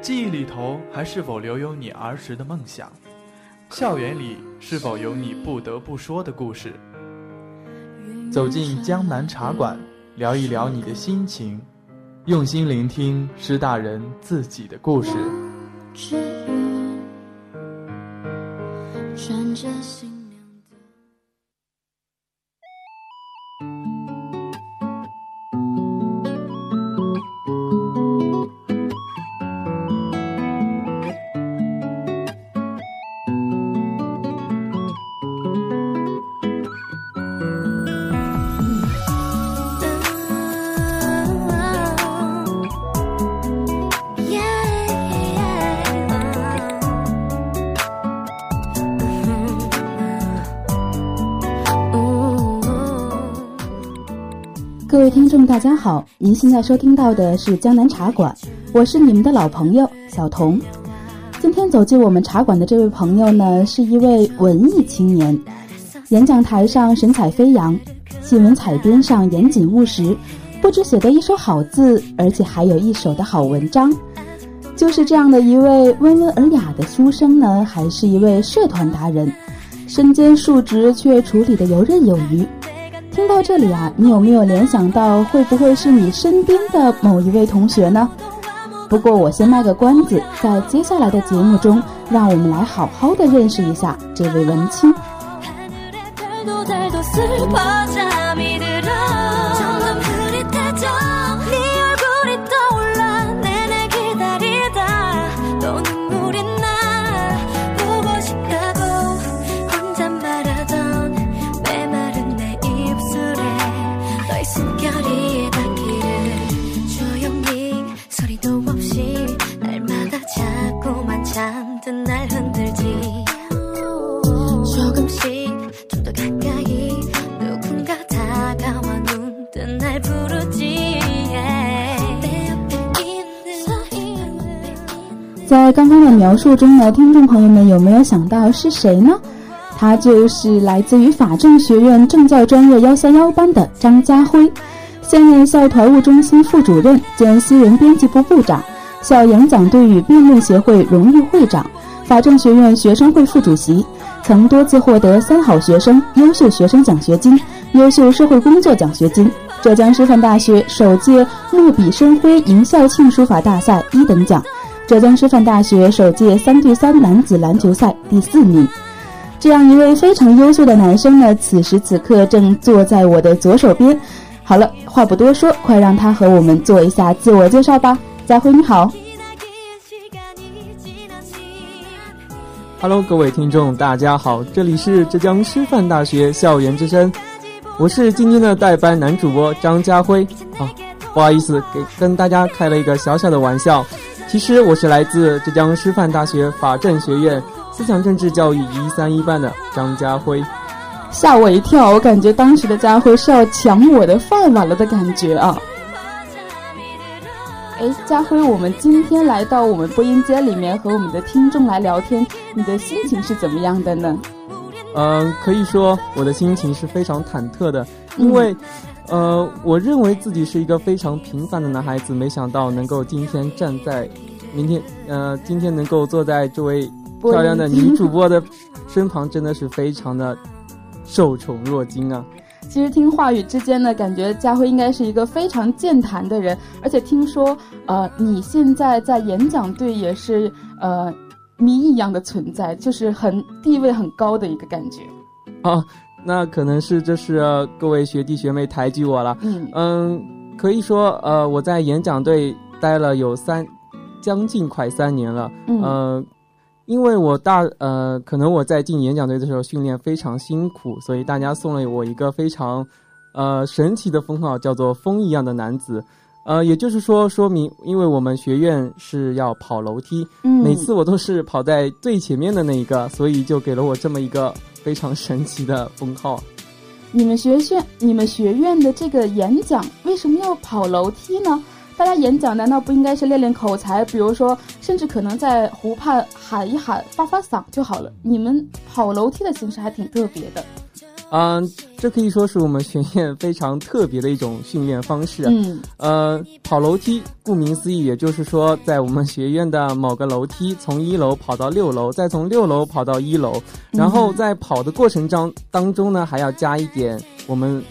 记忆里头还是否留有你儿时的梦想？校园里是否有你不得不说的故事？走进江南茶馆，聊一聊你的心情，用心聆听师大人自己的故事。各位听大家好！您现在收听到的是江南茶馆，我是你们的老朋友小童。今天走进我们茶馆的这位朋友呢，是一位文艺青年，演讲台上神采飞扬，新闻采编上严谨务实，不止写得一手好字，而且还有一手的好文章。就是这样的一位温文尔雅的书生呢，还是一位社团达人，身兼数职却处理的游刃有余。听到这里啊，你有没有联想到会不会是你身边的某一位同学呢？不过我先卖个关子，在接下来的节目中，让我们来好好的认识一下这位文青。在刚刚的描述中呢，听众朋友们有没有想到是谁呢？他就是来自于法政学院政教专业幺三幺班的张家辉，现任校团务中心副主任兼新闻编辑部部长，校演讲队与辩论协会荣誉会长，法政学院学生会副主席，曾多次获得三好学生、优秀学生奖学金、优秀社会工作奖学金，浙江师范大学首届墨笔生辉迎校庆书法大赛一等奖。浙江师范大学首届三对三男子篮球赛第四名，这样一位非常优秀的男生呢，此时此刻正坐在我的左手边。好了，话不多说，快让他和我们做一下自我介绍吧。家辉你好，Hello，各位听众，大家好，这里是浙江师范大学校园之声，我是今天的代班男主播张家辉。啊，不好意思，给跟大家开了一个小小的玩笑。其实我是来自浙江师范大学法政学院思想政治教育一三一班的张家辉，吓我一跳！我感觉当时的家辉是要抢我的饭碗了的感觉啊！哎，家辉，我们今天来到我们播音间里面和我们的听众来聊天，你的心情是怎么样的呢？嗯，可以说我的心情是非常忐忑的，因为。呃，我认为自己是一个非常平凡的男孩子，没想到能够今天站在，明天，呃，今天能够坐在这位漂亮的女主播的身旁，真的是非常的受宠若惊啊！其实听话语之间呢，感觉佳辉应该是一个非常健谈的人，而且听说，呃，你现在在演讲队也是呃谜一样的存在，就是很地位很高的一个感觉啊。那可能是这是各位学弟学妹抬举我了。嗯嗯，可以说呃我在演讲队待了有三将近快三年了。嗯，因为我大呃可能我在进演讲队的时候训练非常辛苦，所以大家送了我一个非常呃神奇的封号，叫做“风一样的男子”。呃，也就是说，说明因为我们学院是要跑楼梯，嗯，每次我都是跑在最前面的那一个，所以就给了我这么一个非常神奇的封号。你们学院，你们学院的这个演讲为什么要跑楼梯呢？大家演讲难道不应该是练练口才？比如说，甚至可能在湖畔喊一喊、发发嗓就好了。你们跑楼梯的形式还挺特别的。嗯，这可以说是我们学院非常特别的一种训练方式。嗯，呃，跑楼梯，顾名思义，也就是说，在我们学院的某个楼梯，从一楼跑到六楼，再从六楼跑到一楼，然后在跑的过程当当中呢，还要加一点我们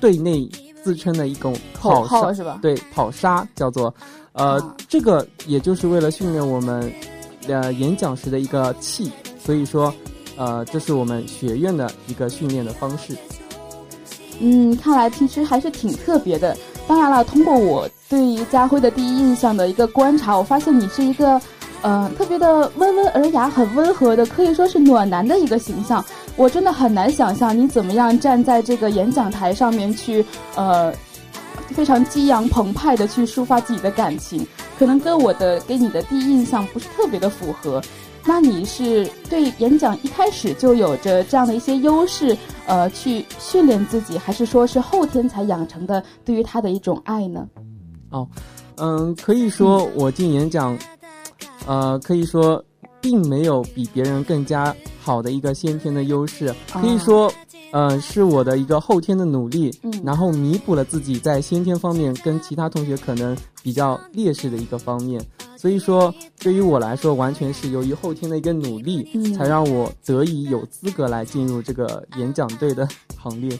队内自称的一种口号是吧？对，跑沙叫做，呃，这个也就是为了训练我们呃演讲时的一个气，所以说。呃，这是我们学院的一个训练的方式。嗯，看来其实还是挺特别的。当然了，通过我对于家辉的第一印象的一个观察，我发现你是一个，呃，特别的温文尔雅、很温和的，可以说是暖男的一个形象。我真的很难想象你怎么样站在这个演讲台上面去，呃，非常激昂澎湃的去抒发自己的感情，可能跟我的给你的第一印象不是特别的符合。那你是对演讲一开始就有着这样的一些优势，呃，去训练自己，还是说是后天才养成的对于他的一种爱呢？哦，嗯，可以说我进演讲，呃，可以说并没有比别人更加好的一个先天的优势，可以说，呃，是我的一个后天的努力，嗯，然后弥补了自己在先天方面跟其他同学可能比较劣势的一个方面。所以说，对于我来说，完全是由于后天的一个努力，才让我得以有资格来进入这个演讲队的行列。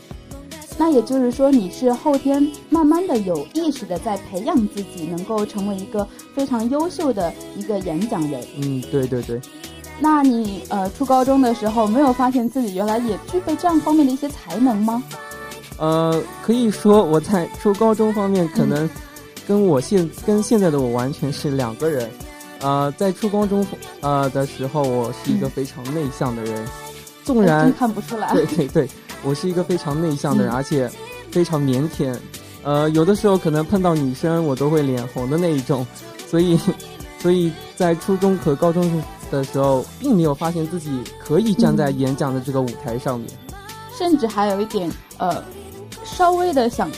那也就是说，你是后天慢慢的有意识的在培养自己，能够成为一个非常优秀的一个演讲人。嗯，对对对。那你呃，初高中的时候没有发现自己原来也具备这样方面的一些才能吗？呃，可以说我在初高中方面可能。跟我现跟现在的我完全是两个人，呃，在初高中呃的时候，我是一个非常内向的人，纵然看不出来，对对对，我是一个非常内向的人，而且非常腼腆，呃，有的时候可能碰到女生我都会脸红的那一种，所以，所以在初中和高中的时候，并没有发现自己可以站在演讲的这个舞台上面，甚至还有一点呃，稍微的想。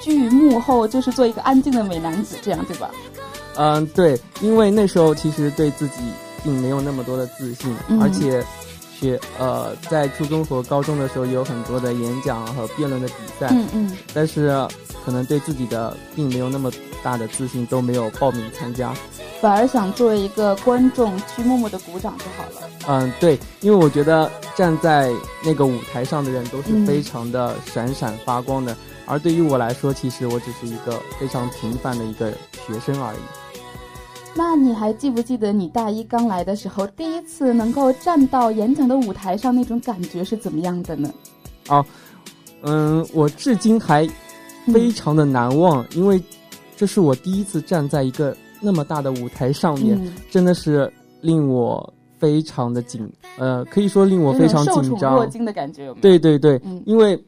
居于幕后，就是做一个安静的美男子，这样对吧？嗯，对，因为那时候其实对自己并没有那么多的自信，而且学呃在初中和高中的时候有很多的演讲和辩论的比赛，嗯嗯，但是可能对自己的并没有那么大的自信，都没有报名参加，反而想作为一个观众去默默的鼓掌就好了。嗯，对，因为我觉得站在那个舞台上的人都是非常的闪闪发光的。而对于我来说，其实我只是一个非常平凡的一个学生而已。那你还记不记得你大一刚来的时候，第一次能够站到演讲的舞台上，那种感觉是怎么样的呢？哦，嗯，我至今还非常的难忘，因为这是我第一次站在一个那么大的舞台上面，真的是令我非常的紧，呃，可以说令我非常紧张。若惊的感觉有没有？对对对，因为。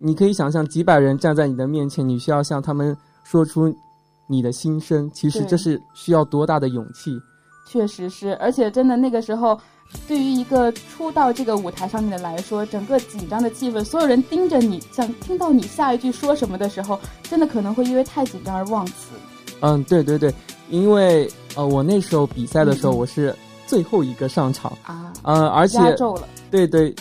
你可以想象几百人站在你的面前，你需要向他们说出你的心声。其实这是需要多大的勇气？确实是，而且真的那个时候，对于一个初到这个舞台上面的来说，整个紧张的气氛，所有人盯着你，想听到你下一句说什么的时候，真的可能会因为太紧张而忘词。嗯，对对对，因为呃，我那时候比赛的时候，我是最后一个上场啊，呃，而且对对。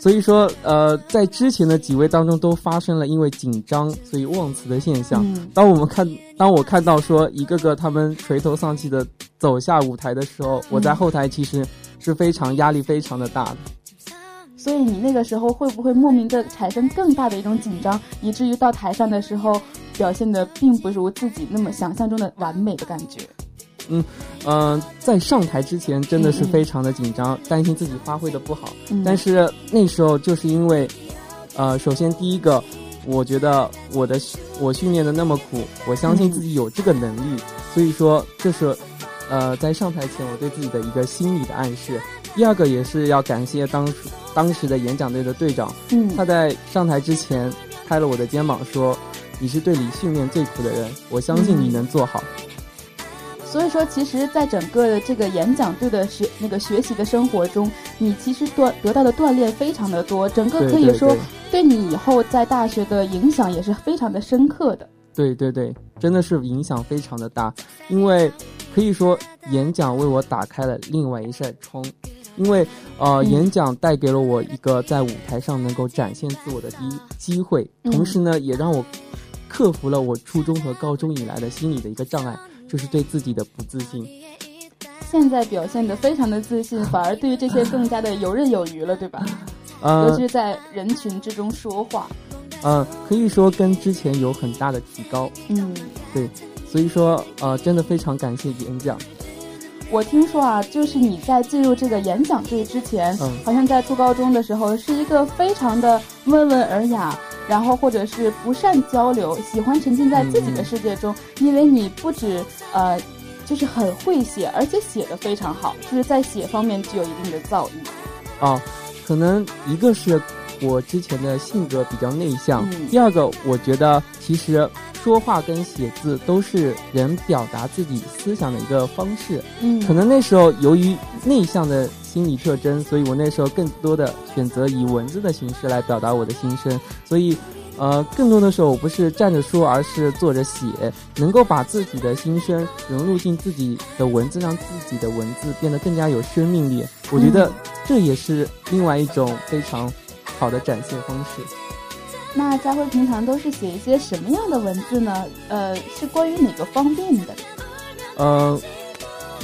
所以说，呃，在之前的几位当中都发生了因为紧张所以忘词的现象。当我们看，当我看到说一个个他们垂头丧气的走下舞台的时候，我在后台其实是非常压力非常的大的。所以你那个时候会不会莫名的产生更大的一种紧张，以至于到台上的时候表现的并不如自己那么想象中的完美的感觉？嗯，呃，在上台之前真的是非常的紧张，担心自己发挥的不好。但是那时候就是因为，呃，首先第一个，我觉得我的我训练的那么苦，我相信自己有这个能力，所以说这是，呃，在上台前我对自己的一个心理的暗示。第二个也是要感谢当时当时的演讲队的队长，嗯，他在上台之前拍了我的肩膀说。你是队里训练最苦的人，我相信你能做好。所以说，其实，在整个的这个演讲队的学那个学习的生活中，你其实锻得到的锻炼非常的多，整个可以说对。你以后在大学的影响也是非常的深刻的。对对对，真的是影响非常的大，因为可以说演讲为我打开了另外一扇窗，因为呃，演讲带给了我一个在舞台上能够展现自我的第一机会，同时呢，也让我克服了我初中和高中以来的心理的一个障碍。就是对自己的不自信，现在表现的非常的自信，反而对于这些更加的游刃有余了，对吧？尤其是在人群之中说话，嗯，可以说跟之前有很大的提高。嗯，对，所以说呃，真的非常感谢演讲。我听说啊，就是你在进入这个演讲队之前，好像在初高中的时候是一个非常的温文尔雅。然后，或者是不善交流，喜欢沉浸在自己的世界中，因为你不止呃，就是很会写，而且写的非常好，就是在写方面具有一定的造诣。哦，可能一个是我之前的性格比较内向，第二个我觉得其实说话跟写字都是人表达自己思想的一个方式。嗯，可能那时候由于内向的。心理特征，所以我那时候更多的选择以文字的形式来表达我的心声。所以，呃，更多的时候我不是站着说，而是坐着写，能够把自己的心声融入进自己的文字，让自己的文字变得更加有生命力。我觉得这也是另外一种非常好的展现方式。那佳慧平常都是写一些什么样的文字呢？呃，是关于哪个方面的？呃，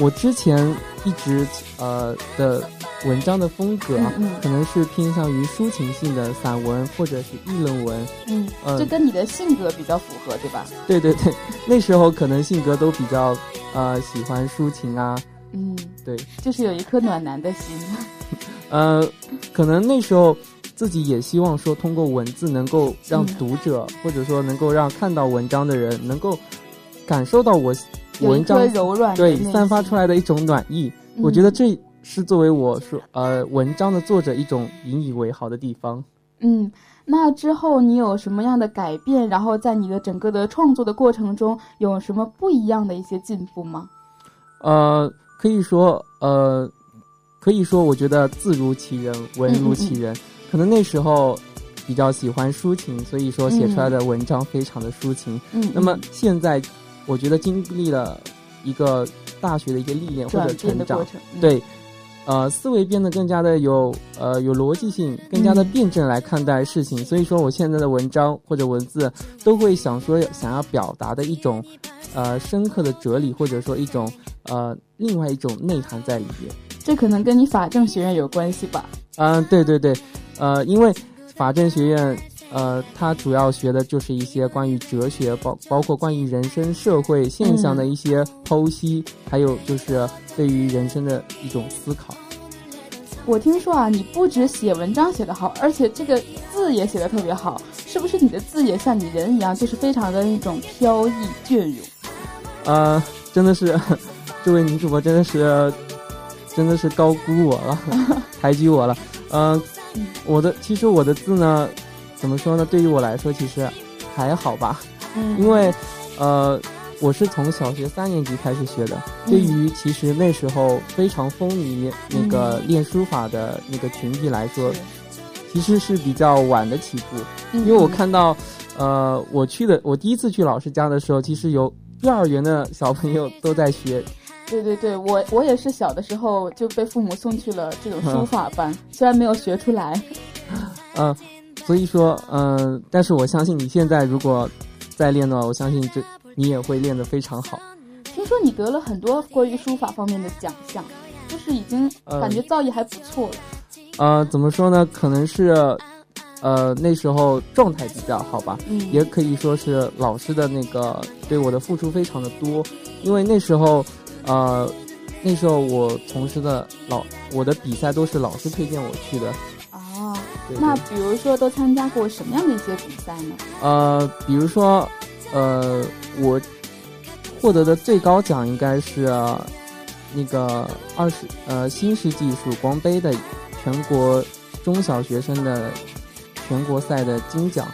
我之前。一直呃的文章的风格啊，可能是偏向于抒情性的散文或者是议论文。嗯，这跟你的性格比较符合，对吧？对对对，那时候可能性格都比较呃喜欢抒情啊。嗯，对，就是有一颗暖男的心。呃，可能那时候自己也希望说，通过文字能够让读者，或者说能够让看到文章的人，能够感受到我。文章柔软，对散发出来的一种暖意，我觉得这是作为我说呃文章的作者一种引以为豪的地方。嗯，那之后你有什么样的改变？然后在你的整个的创作的过程中，有什么不一样的一些进步吗？呃，可以说呃，可以说我觉得字如其人，文如其人。可能那时候比较喜欢抒情，所以说写出来的文章非常的抒情。嗯，那么现在。我觉得经历了一个大学的一个历练或者成长，对，呃，思维变得更加的有呃有逻辑性，更加的辩证来看待事情。所以说，我现在的文章或者文字都会想说想要表达的一种呃深刻的哲理，或者说一种呃另外一种内涵在里面。这可能跟你法政学院有关系吧？嗯，对对对，呃，因为法政学院。呃，他主要学的就是一些关于哲学，包包括关于人生、社会现象的一些剖析，还有就是对于人生的一种思考。我听说啊，你不止写文章写得好，而且这个字也写得特别好，是不是你的字也像你人一样，就是非常的那种飘逸隽永？呃，真的是，这位女主播真的是，真的是高估我了，抬举我了。嗯，我的其实我的字呢。怎么说呢？对于我来说，其实还好吧。嗯，因为，呃，我是从小学三年级开始学的。对于其实那时候非常风靡那个练书法的那个群体来说，其实是比较晚的起步。因为我看到，呃，我去的我第一次去老师家的时候，其实有幼儿园的小朋友都在学。对对对，我我也是小的时候就被父母送去了这种书法班，虽然没有学出来。嗯。所以说，嗯，但是我相信你现在如果再练的话，我相信这你也会练得非常好。听说你得了很多关于书法方面的奖项，就是已经感觉造诣还不错了。呃，怎么说呢？可能是，呃，那时候状态比较好吧，嗯，也可以说是老师的那个对我的付出非常的多，因为那时候，呃，那时候我从事的老我的比赛都是老师推荐我去的。那比如说，都参加过什么样的一些比赛呢？呃，比如说，呃，我获得的最高奖应该是那个二十呃新世纪曙光杯的全国中小学生的全国赛的金奖。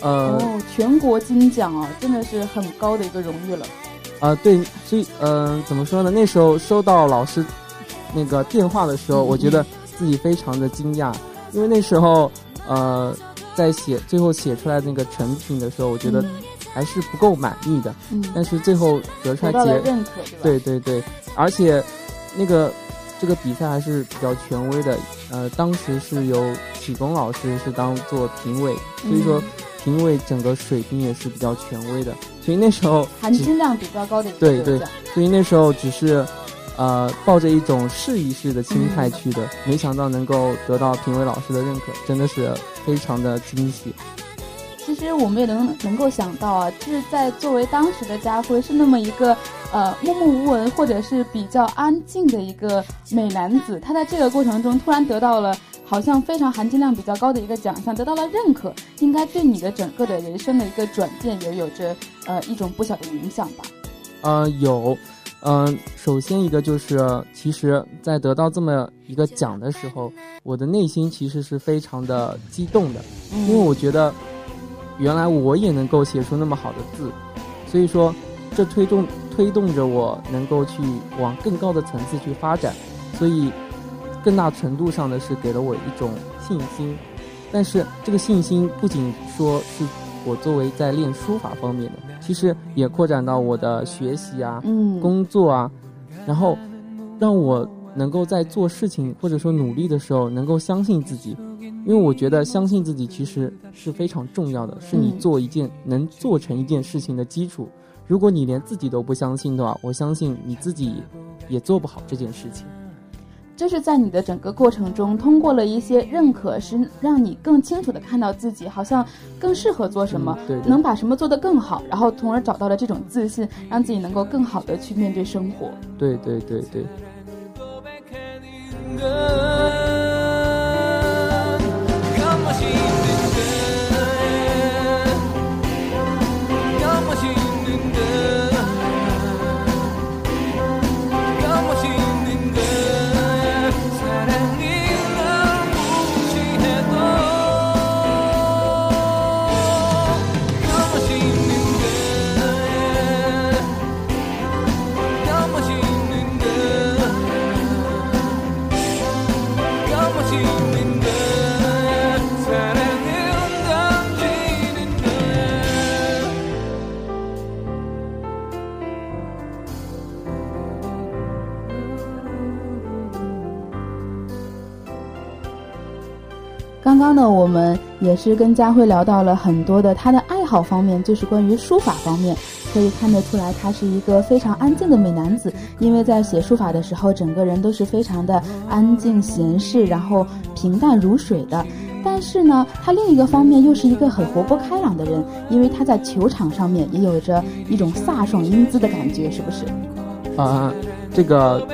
呃，哦，全国金奖啊，真的是很高的一个荣誉了。啊，对，所以嗯、怎么说呢？那时候收到老师那个电话的时候，嗯我觉得自己非常的惊讶，因为那时候呃，在写最后写出来那个成品的时候，我觉得嗯还是不够满意的。嗯，但是最后得出来结，认可，对吧？对对对，而且那个这个比赛还是比较权威的。呃，当时是由启功老师是当做评委，所以说嗯评委整个水平也是比较权威的。所以那时候含金量比较高的一个对对。所以那时候只是，呃，抱着一种试一试的心态嗯去的，没想到能够得到评委老师的认可，真的是非常的惊喜。其实我们也能能够想到啊，就是在作为当时的家辉是那么一个呃默默无闻或者是比较安静的一个美男子，他在这个过程中突然得到了好像非常含金量比较高的一个奖项，得到了认可，应该对你的整个的人生的一个转变也有着呃一种不小的影响吧。呃，有，嗯、首先一个就是，其实，在得到这么一个奖的时候，我的内心其实是非常的激动的，因为我觉得，原来我也能够写出那么好的字，所以说，这推动推动着我能够去往更高的层次去发展，所以，更大程度上的是给了我一种信心，但是这个信心不仅说是我作为在练书法方面的，其实也扩展到我的学习啊、嗯，工作啊，然后让我能够在做事情或者说努力的时候能够相信自己，因为我觉得相信自己其实是非常重要的，是你嗯做一件能做成一件事情的基础。如果你连自己都不相信的话，我相信你自己也做不好这件事情。就是在你的整个过程中，通过了一些认可，是让你更清楚的看到自己好像更适合做什么，嗯对对能把什么做得更好，然后从而找到了这种自信，让自己能够更好的去面对生活。对对对对。也是跟佳慧聊到了很多的她的爱好方面，就是关于书法方面，可以看得出来，他是一个非常安静的美男子。因为在写书法的时候，整个人都是非常的安静闲适，然后平淡如水的。但是呢，他另一个方面又是一个很活泼开朗的人，因为他在球场上面也有着一种飒爽英姿的感觉，是不是？啊、这个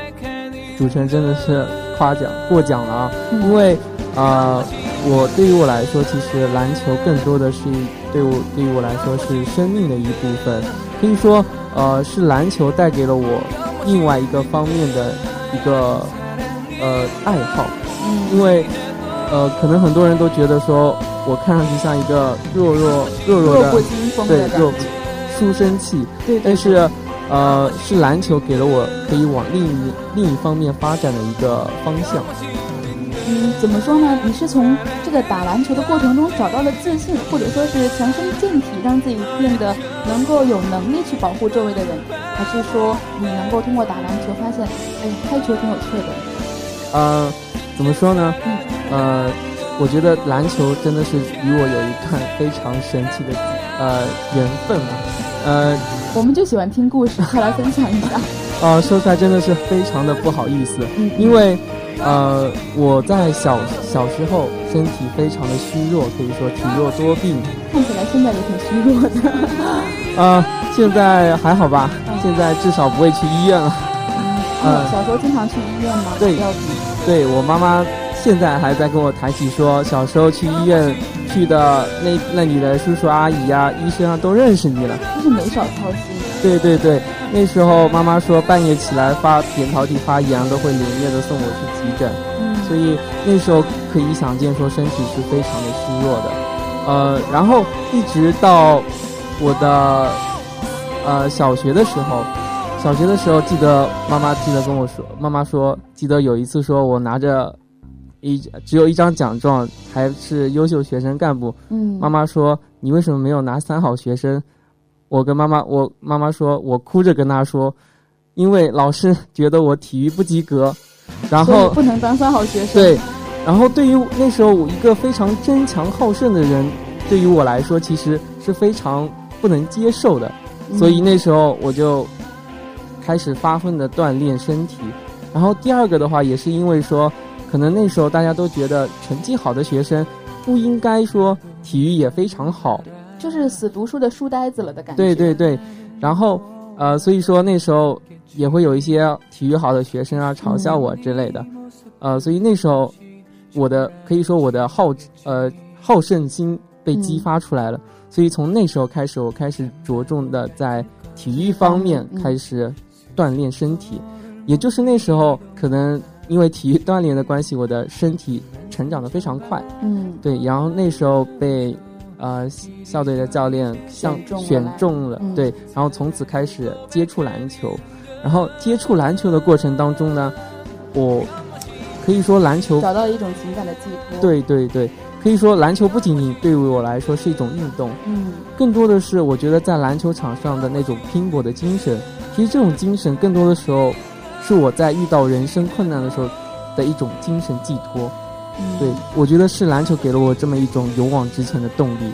主持人真的是夸奖过奖了啊！因为啊、我对于我来说，其实篮球更多的是对我对于我来说是生命的一部分，可以说呃是篮球带给了我另外一个方面的一个呃爱好，嗯。因为呃可能很多人都觉得说我看上去像一个弱弱弱弱的对弱。书生气，但是，呃，是篮球给了我可以往另一另一方面发展的一个方向。嗯，怎么说呢？你是从这个打篮球的过程中找到了自信，或者说是强身健体，让自己变得能够有能力去保护周围的人，还是说你能够通过打篮球发现，哎，开球挺有趣的？呃，怎么说呢？嗯呃，我觉得篮球真的是与我有一段非常神奇的呃缘分啊。呃我们就喜欢听故事，快来分享一下。呃，说出来真的是非常的不好意思，嗯，因为呃我在小小时候身体非常的虚弱，可以说体弱多病。看起来现在也挺虚弱的。呃，现在还好吧？现在至少不会去医院了。嗯，小时候经常去医院吗？对对我妈妈现在还在跟我谈起说，小时候去医院去的那那里的叔叔阿姨啊、医生啊都认识你了。就是没少操心。对对对，那时候妈妈说半夜起来发扁桃体发炎都会连夜的送我去急诊，嗯。所以那时候可以想见说身体是非常的虚弱的。呃，然后一直到我的呃小学的时候，小学的时候记得妈妈记得跟我说，妈妈说记得有一次说我拿着一只有一张奖状，还是优秀学生干部，嗯，妈妈说你为什么没有拿三好学生？我跟妈妈，我妈妈说我哭着跟她说，因为老师觉得我体育不及格，然后不能当三好学生。对。然后，对于那时候我一个非常争强好胜的人，对于我来说其实是非常不能接受的。所以那时候我就开始发奋的锻炼身体。然后第二个的话，也是因为说，可能那时候大家都觉得成绩好的学生不应该说体育也非常好，就是死读书的书呆子了的感觉。对对对。然后呃，所以说那时候也会有一些体育好的学生啊嘲笑我之类的。呃，所以那时候。我的可以说我的好呃好胜心被激发出来了，所以从那时候开始，我开始着重的在体育方面开始锻炼身体，也就是那时候可能因为体育锻炼的关系，我的身体成长的非常快，嗯，对，然后那时候被呃校队的教练像选中了，对，然后从此开始接触篮球，然后接触篮球的过程当中呢，我。可以说篮球找到一种情感的寄托。对对对，可以说篮球不仅仅对于我来说是一种运动，嗯，更多的是我觉得在篮球场上的那种拼搏的精神。其实这种精神更多的时候是我在遇到人生困难的时候的一种精神寄托。对，我觉得是篮球给了我这么一种勇往直前的动力。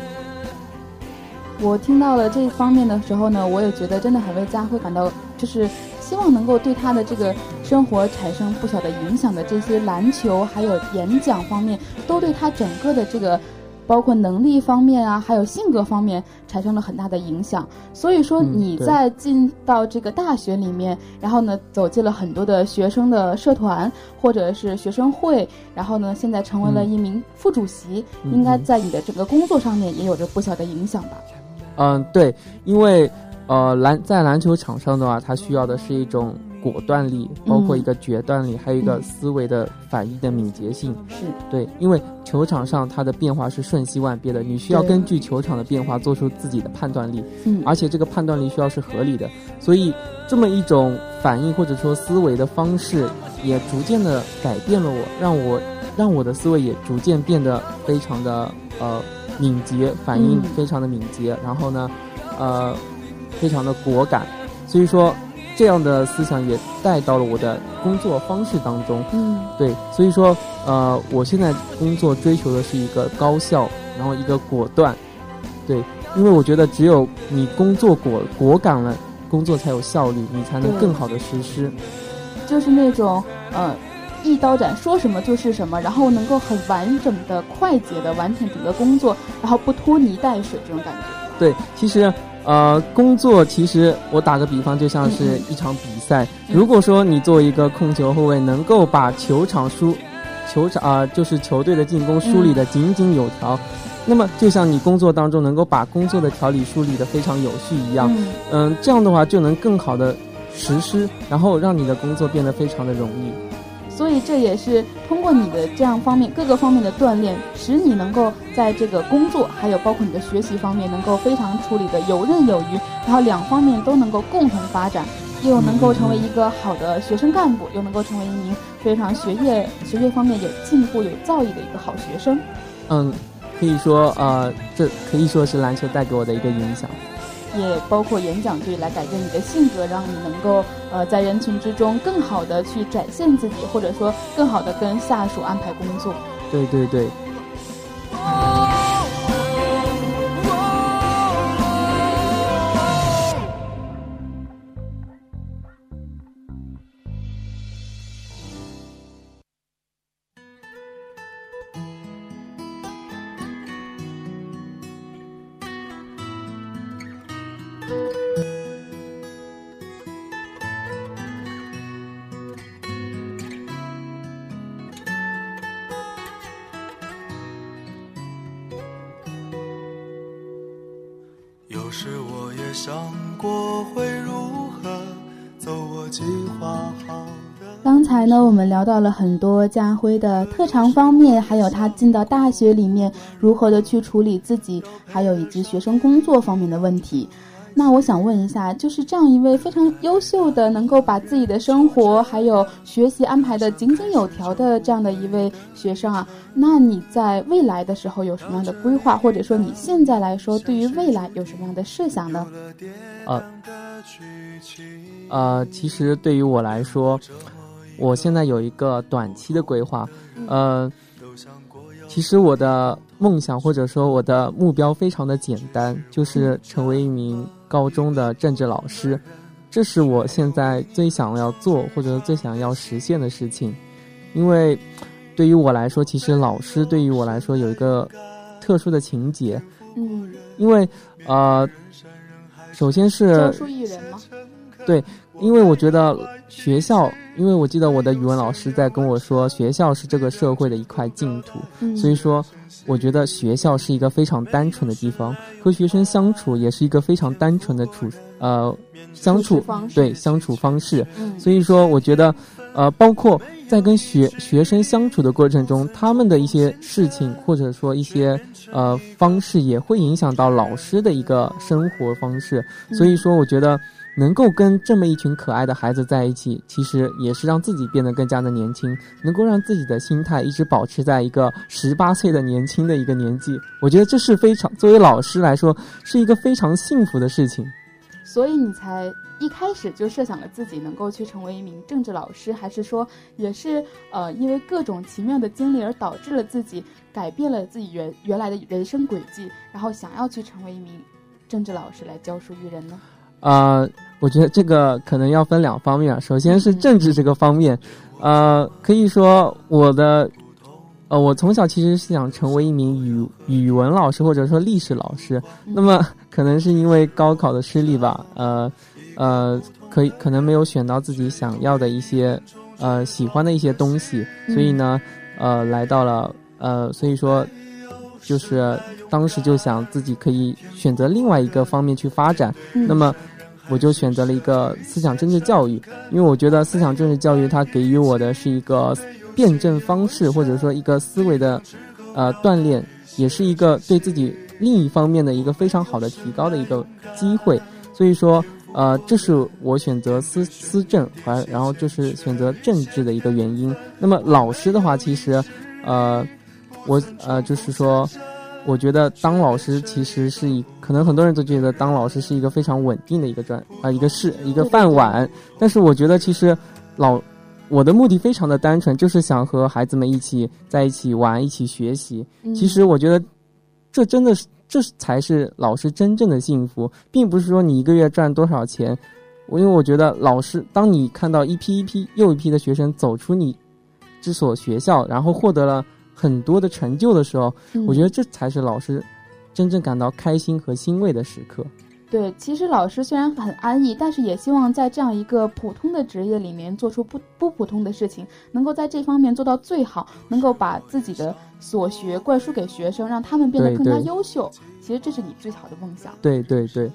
我听到了这方面的时候呢，我也觉得真的很为佳慧感到就是。希望能够对他的这个生活产生不小的影响的这些篮球，还有演讲方面，都对他整个的这个，包括能力方面啊，还有性格方面产生了很大的影响。所以说你在进到这个大学里面，然后呢走进了很多的学生的社团或者是学生会，然后呢现在成为了一名副主席，应该在你的整个工作上面也有着不小的影响吧？嗯，对，因为。呃，篮在篮球场上的话，它需要的是一种果断力，包括一个决断力，还有一个思维的反应的敏捷性。是对，因为球场上它的变化是瞬息万变的，你需要根据球场的变化做出自己的判断力。嗯，而且这个判断力需要是合理的，所以这么一种反应或者说思维的方式，也逐渐的改变了我，让我让我的思维也逐渐变得非常的呃敏捷，反应非常的敏捷。然后呢，呃。非常的果敢，所以说这样的思想也带到了我的工作方式当中。嗯，对，所以说呃，我现在工作追求的是一个高效，然后一个果断。对，因为我觉得只有你工作果果敢了，工作才有效率，你才能更好的实施。就是那种呃，一刀斩，说什么就是什么，然后能够很完整的、快捷的完成整个工作，然后不拖泥带水这种感觉。对，其实。呃，工作其实我打个比方，就像是一场比赛。如果说你作为一个控球后卫，能够把球场梳，球场啊，就是球队的进攻梳理的井井有条，那么就像你工作当中能够把工作的条理梳理的非常有序一样，嗯，这样的话就能更好的实施，然后让你的工作变得非常的容易。所以这也是通过你的这样方面各个方面的锻炼，使你能够在这个工作，还有包括你的学习方面，能够非常处理的游刃有余，然后两方面都能够共同发展，又能够成为一个好的学生干部，又能够成为一名非常学业学业方面有进步、有造诣的一个好学生。嗯，可以说，呃，这可以说是篮球带给我的一个影响。也包括演讲队来改变你的性格，让你能够呃在人群之中更好的去展现自己，或者说更好的跟下属安排工作。对对对。刚才呢，我们聊到了很多家辉的特长方面，还有他进到大学里面如何的去处理自己，还有以及学生工作方面的问题。那我想问一下，就是这样一位非常优秀的，能够把自己的生活还有学习安排的井井有条的这样的一位学生啊，那你在未来的时候有什么样的规划，或者说你现在来说对于未来有什么样的设想呢？呃，呃，其实对于我来说，我现在有一个短期的规划，呃，其实我的梦想或者说我的目标非常的简单，就是成为一名。高中的政治老师，这是我现在最想要做或者最想要实现的事情，因为对于我来说，其实老师对于我来说有一个特殊的情节。嗯，因为呃，首先是教书育人吗？对，因为我觉得学校，因为我记得我的语文老师在跟我说，学校是这个社会的一块净土，所以说。我觉得学校是一个非常单纯的地方，和学生相处也是一个非常单纯的处呃相处对相处方式。所以说，我觉得呃，包括在跟学学生相处的过程中，他们的一些事情或者说一些呃方式，也会影响到老师的一个生活方式。所以说，我觉得。能够跟这么一群可爱的孩子在一起，其实也是让自己变得更加的年轻，能够让自己的心态一直保持在一个十八岁的年轻的一个年纪。我觉得这是非常作为老师来说是一个非常幸福的事情。所以你才一开始就设想了自己能够去成为一名政治老师，还是说也是呃因为各种奇妙的经历而导致了自己改变了自己原原来的人生轨迹，然后想要去成为一名政治老师来教书育人呢？呃，我觉得这个可能要分两方面。首先是政治这个方面，呃，可以说我的，呃，我从小其实是想成为一名语语文老师或者说历史老师。那么可能是因为高考的失利吧，呃，呃，可以可能没有选到自己想要的一些呃喜欢的一些东西，所以呢，呃，来到了呃，所以说就是当时就想自己可以选择另外一个方面去发展。那么。我就选择了一个思想政治教育，因为我觉得思想政治教育它给予我的是一个辩证方式，或者说一个思维的呃锻炼，也是一个对自己另一方面的一个非常好的提高的一个机会。所以说，呃，这是我选择思思政，还然后就是选择政治的一个原因。那么老师的话，其实，呃，我呃就是说。我觉得当老师其实是一，可能很多人都觉得当老师是一个非常稳定的一个专啊一个事一个饭碗，但是我觉得其实老我的目的非常的单纯，就是想和孩子们一起在一起玩，一起学习。其实我觉得这真的是这才是老师真正的幸福，并不是说你一个月赚多少钱。我因为我觉得老师，当你看到一批一批又一批的学生走出你这所学校，然后获得了。很多的成就的时候，我觉得这才是老师真正感到开心和欣慰的时刻。对，其实老师虽然很安逸，但是也希望在这样一个普通的职业里面做出不不普通的事情，能够在这方面做到最好，能够把自己的所学灌输给学生，让他们变得更加优秀。其实这是你最好的梦想。对对对，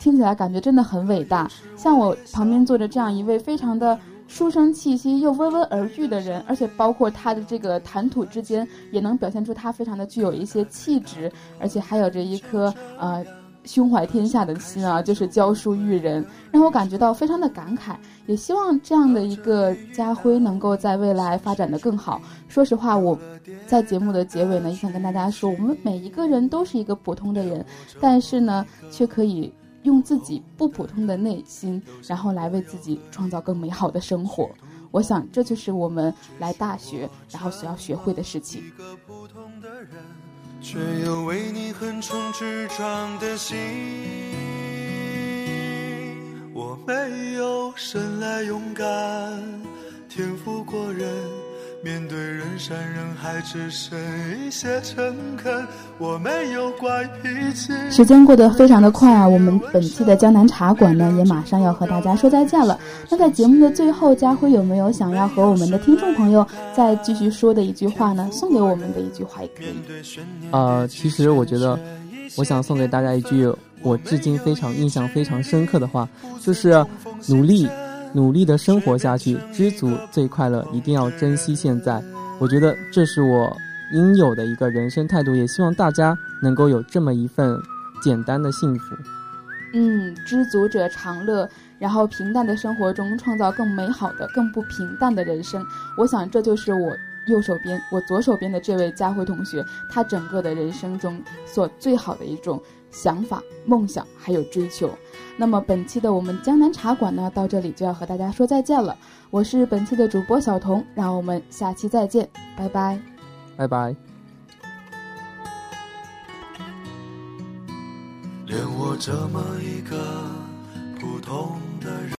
听起来感觉真的很伟大。像我旁边坐着这样一位非常的。书生气息又温文尔雅的人，而且包括他的这个谈吐之间，也能表现出他非常的具有一些气质，而且还有着一颗呃胸怀天下的心啊，就是教书育人，让我感觉到非常的感慨。也希望这样的一个家辉能够在未来发展的更好。说实话，我在节目的结尾呢，也想跟大家说，我们每一个人都是一个普通的人，但是呢，却可以。用自己不普通的内心，然后来为自己创造更美好的生活。我想，这就是我们来大学，然后所要学会的事情。却又为你横冲直撞的心，我没有生来勇敢，天赋过人。面对人山人海，只剩一些诚恳。我没有怪脾气。时间过得非常的快啊，我们本期的江南茶馆呢，也马上要和大家说再见了。那在节目的最后，家辉有没有想要和我们的听众朋友再继续说的一句话呢？送给我们的一句话也可以。呃，其实我觉得，我想送给大家一句我至今非常印象非常深刻的话，就是努力。努力的生活下去，知足最快乐，一定要珍惜现在。我觉得这是我应有的一个人生态度，也希望大家能够有这么一份简单的幸福。嗯，知足者常乐，然后平淡的生活中创造更美好的、更不平淡的人生。我想这就是我右手边、我左手边的这位佳慧同学，他整个的人生中所最好的一种想法、梦想还有追求。那么本期的我们江南茶馆呢，到这里就要和大家说再见了。我是本期的主播小童，让我们下期再见，拜拜，拜拜。连我这么一个普通的人。